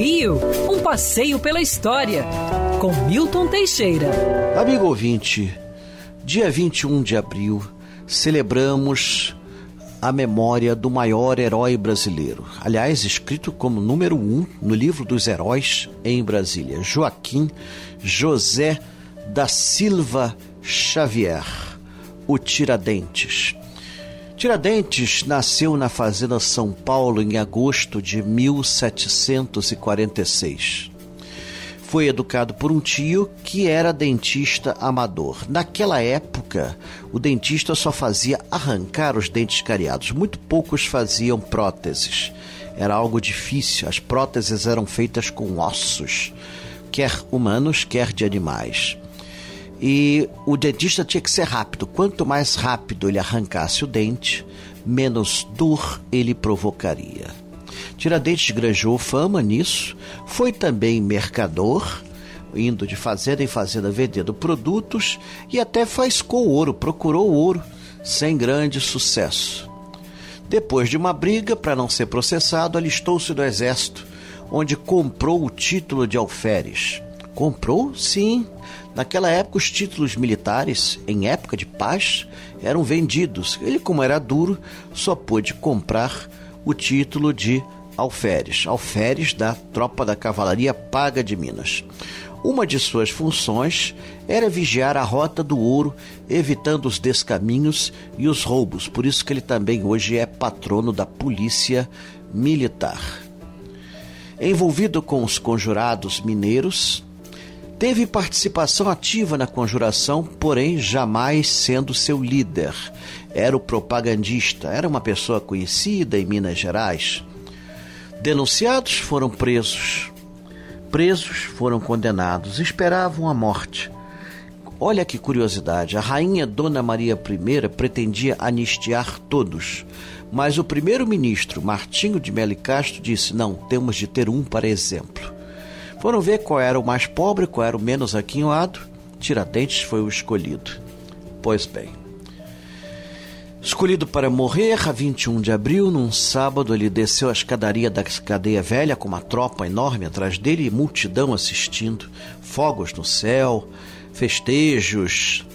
Rio, um passeio pela história, com Milton Teixeira. Amigo ouvinte, dia 21 de abril, celebramos a memória do maior herói brasileiro. Aliás, escrito como número um no livro dos heróis em Brasília, Joaquim José da Silva Xavier, o Tiradentes. Tiradentes nasceu na Fazenda São Paulo em agosto de 1746. Foi educado por um tio que era dentista amador. Naquela época, o dentista só fazia arrancar os dentes cariados, muito poucos faziam próteses. Era algo difícil, as próteses eram feitas com ossos, quer humanos, quer de animais. E o dentista tinha que ser rápido. Quanto mais rápido ele arrancasse o dente, menos dor ele provocaria. Tiradentes granjou fama nisso, foi também mercador, indo de fazenda em fazenda vendendo produtos e até faiscou ouro, procurou ouro, sem grande sucesso. Depois de uma briga para não ser processado, alistou-se no exército, onde comprou o título de alferes. Comprou? Sim, Naquela época, os títulos militares, em época de paz, eram vendidos. Ele, como era duro, só pôde comprar o título de alferes, alferes da tropa da cavalaria paga de Minas. Uma de suas funções era vigiar a rota do ouro, evitando os descaminhos e os roubos. Por isso que ele também hoje é patrono da polícia militar. Envolvido com os conjurados mineiros, Teve participação ativa na conjuração, porém jamais sendo seu líder. Era o propagandista, era uma pessoa conhecida em Minas Gerais. Denunciados foram presos. Presos foram condenados, esperavam a morte. Olha que curiosidade, a rainha Dona Maria I pretendia anistiar todos, mas o primeiro-ministro Martinho de Melo Castro disse: não, temos de ter um para exemplo. Foram ver qual era o mais pobre, qual era o menos aquinhoado. Tiradentes foi o escolhido. Pois bem. Escolhido para morrer a 21 de abril, num sábado, ele desceu a escadaria da cadeia velha com uma tropa enorme atrás dele e multidão assistindo, fogos no céu, festejos.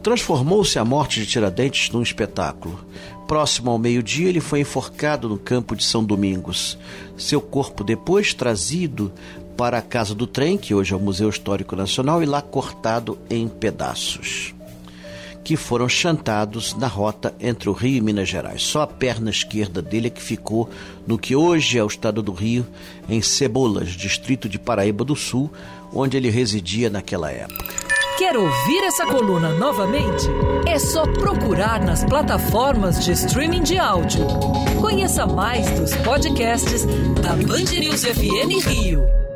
Transformou-se a morte de Tiradentes num espetáculo. Próximo ao meio-dia, ele foi enforcado no campo de São Domingos. Seu corpo, depois trazido para a Casa do Trem, que hoje é o Museu Histórico Nacional, e lá cortado em pedaços, que foram chantados na rota entre o Rio e Minas Gerais. Só a perna esquerda dele é que ficou no que hoje é o estado do Rio, em Cebolas, distrito de Paraíba do Sul, onde ele residia naquela época. Quer ouvir essa coluna novamente? É só procurar nas plataformas de streaming de áudio. Conheça mais dos podcasts da Band News FM Rio.